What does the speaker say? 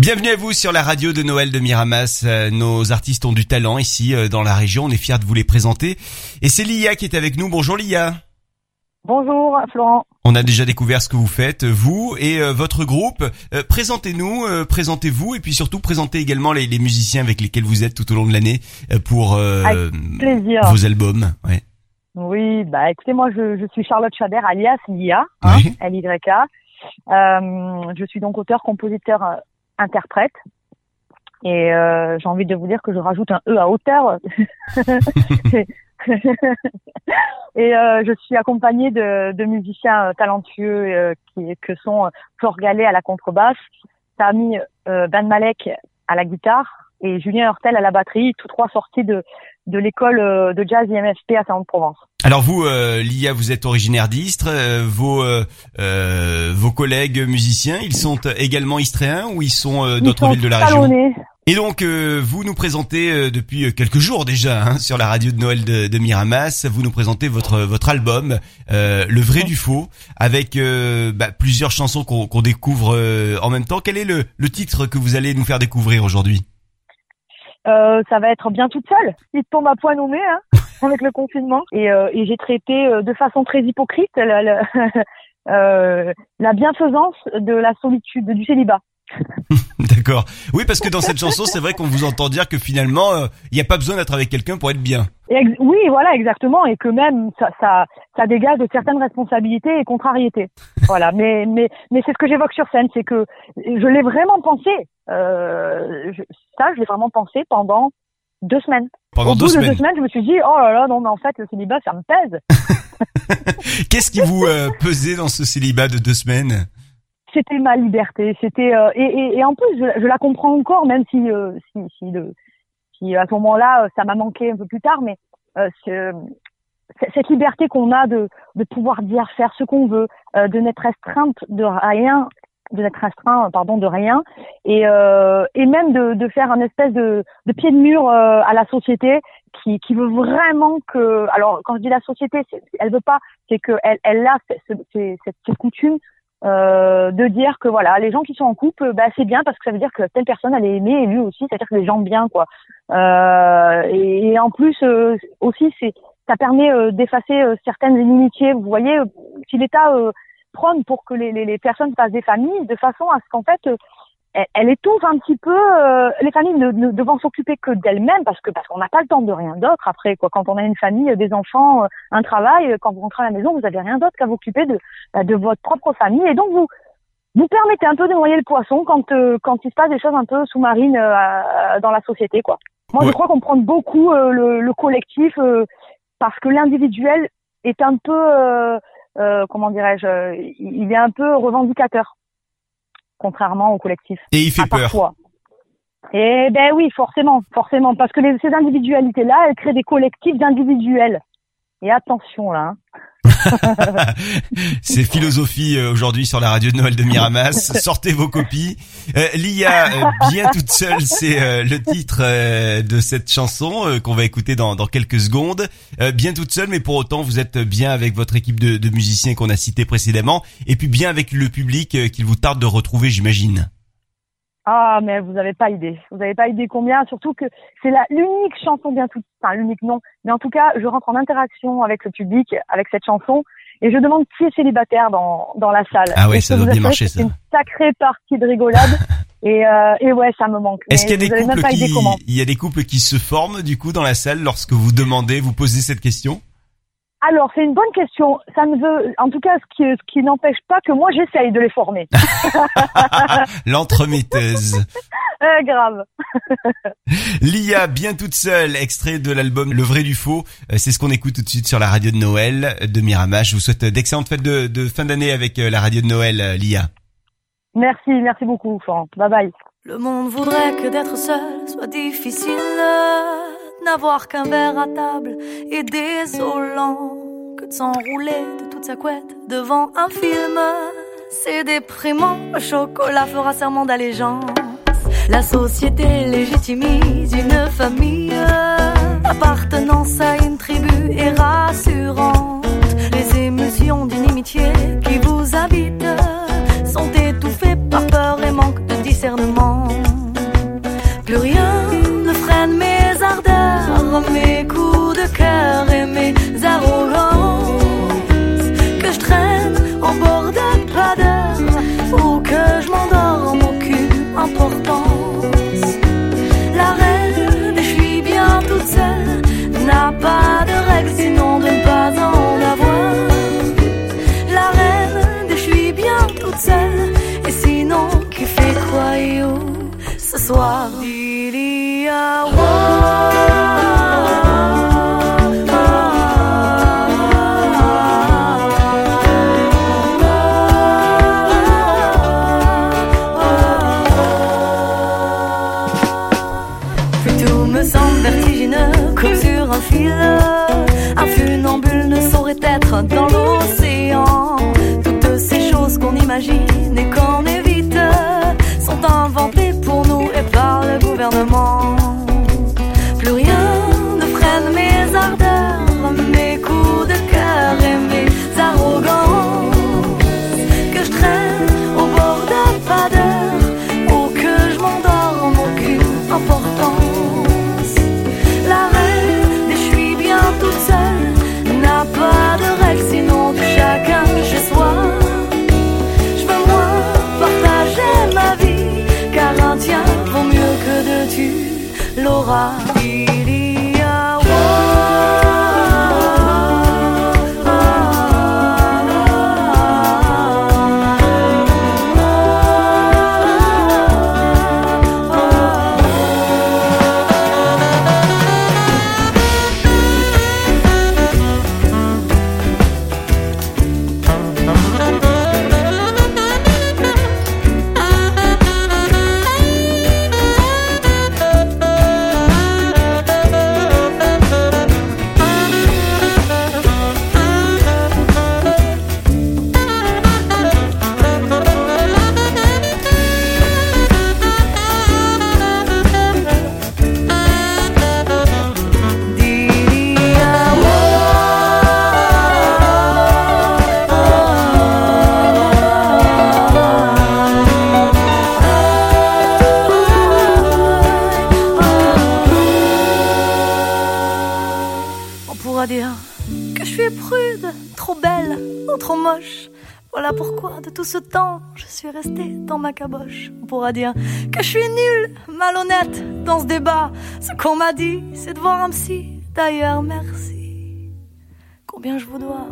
Bienvenue à vous sur la radio de Noël de Miramas. Euh, nos artistes ont du talent ici euh, dans la région. On est fiers de vous les présenter. Et c'est Lia qui est avec nous. Bonjour Lia. Bonjour Florent. On a déjà découvert ce que vous faites, vous et euh, votre groupe. présentez-nous, présentez-vous et puis surtout présentez également les, musiciens avec lesquels vous êtes tout au long de l'année pour vos albums. Ouais. Oui, bah écoutez, moi je, suis Charlotte Chabert alias Lia, hein, L-Y-A. je suis donc auteur, compositeur, interprète. Et euh, j'ai envie de vous dire que je rajoute un E à hauteur. et euh, je suis accompagnée de, de musiciens euh, talentueux euh, qui que sont Flore Gallet à la contrebasse, Sami Ben Malek à la guitare et Julien Hurtel à la batterie, tous trois sortis de, de l'école de jazz IMFP à Saint-Provence. Alors vous, euh, Lia, vous êtes originaire d'Istres. Euh, vos euh, vos collègues musiciens, ils sont également istréens ou ils sont d'autres villes de la région Et donc vous nous présentez depuis quelques jours déjà hein, sur la radio de Noël de, de, Miramas. Vous nous présentez votre votre album, le vrai du faux, avec bah, plusieurs chansons qu'on découvre en même temps. Quel est le, le titre que vous allez nous faire découvrir aujourd'hui? Ça va être bien toute seule. Il tombe à point nommé. Hein avec le confinement. Et, euh, et j'ai traité euh, de façon très hypocrite la, la, euh, la bienfaisance de la solitude, du célibat. D'accord. Oui, parce que dans cette chanson, c'est vrai qu'on vous entend dire que finalement, il n'y a pas besoin d'être avec quelqu'un pour être bien. oui, voilà, exactement, et que même ça, ça, ça dégage de certaines responsabilités et contrariétés. voilà. Mais, mais, mais c'est ce que j'évoque sur scène, c'est que je l'ai vraiment pensé. Euh, ça, je l'ai vraiment pensé pendant deux semaines. Pendant Au deux bout semaines. de deux semaines, je me suis dit, oh là là, non, mais en fait, le célibat, ça me pèse. Qu'est-ce qui vous euh, pesait dans ce célibat de deux semaines? C'était ma liberté. C'était euh, et, et, et, en plus, je, je, la comprends encore, même si euh, si, si, à ce moment-là, ça m'a manqué un peu plus tard, mais cette liberté qu'on a de, de pouvoir dire, faire ce qu'on veut, de n'être restreinte de rien de n'être restreint pardon de rien. Et euh, et même de, de faire un espèce de, de pied de mur euh, à la société qui qui veut vraiment que alors quand je dis la société elle veut pas c'est que elle elle a cette, cette coutume euh, de dire que voilà les gens qui sont en couple bah c'est bien parce que ça veut dire que telle personne elle est aimée et lui aussi c'est à dire que les gens bien quoi. Euh, et, et, en plus euh, aussi c'est ça permet euh, d'effacer certaines inimitiés. Vous voyez si l'État prône pour que les, les, les, personnes fassent des familles de façon à ce qu'en fait euh, elle, elle, étouffe un petit peu euh, les familles ne, ne devant s'occuper que d'elles-mêmes parce que parce qu'on n'a pas le temps de rien d'autre après quoi. Quand on a une famille des enfants euh, un travail quand vous rentrez à la maison vous avez rien d'autre qu'à vous occuper de bah, de votre propre famille. Et donc vous vous permettez un peu de noyer le poisson quand quand il se passe des choses un peu sous-marines dans la société quoi. Moi je crois qu'on prend beaucoup le, le, collectif parce que l'individuel est un peu euh, comment dirais-je, euh, il est un peu revendicateur, contrairement au collectif. Et il fait peur. Et eh ben oui, forcément, forcément, parce que ces individualités-là, elles créent des collectifs d'individuels. Et attention là. Hein. c'est philosophie euh, aujourd'hui sur la radio de Noël de Miramas. Sortez vos copies. Euh, Lia, euh, bien toute seule, c'est le titre de cette chanson qu'on va écouter dans, dans quelques secondes. bien toute seule, mais pour autant, vous êtes bien avec votre équipe de, de musiciens qu'on a cité précédemment, et puis bien avec le public qu'il vous tarde de retrouver, j'imagine. Ah, mais vous n'avez pas idée. Vous n'avez pas idée combien, surtout que c'est la l'unique chanson bien toute, enfin l'unique non, mais en tout cas, je rentre en interaction avec le public avec cette chanson et je demande qui est célibataire dans dans la salle. Ah oui, ça doit bien marcher ça. C'est une sacrée partie de rigolade et euh, et ouais, ça me manque. Est-ce qu'il y a des couples qui il y a des couples qui se forment du coup dans la salle lorsque vous demandez, vous posez cette question? Alors, c'est une bonne question. Ça ne veut, en tout cas, ce qui, ce qui n'empêche pas que moi, j'essaye de les former. L'entremetteuse. Euh, grave. Lia, bien toute seule, extrait de l'album Le vrai du faux. Euh, c'est ce qu'on écoute tout de suite sur la radio de Noël de Mirama. Je vous souhaite d'excellentes fêtes de, de, fin d'année avec euh, la radio de Noël, euh, Lia. Merci, merci beaucoup, Franck. Bye bye. Le monde voudrait que d'être seul soit difficile n'avoir qu'un verre à table est désolant s'enrouler de toute sa couette devant un film. C'est déprimant, chocolat fera serment d'allégeance. La société légitimise une famille, appartenance à une tribu est rassurante. Les émotions d'inimitié qui vous habitent soir. 花。trop moche, Voilà pourquoi, de tout ce temps, je suis restée dans ma caboche. On pourra dire que je suis nulle, malhonnête dans ce débat. Ce qu'on m'a dit, c'est de voir un psy. D'ailleurs, merci. Combien je vous dois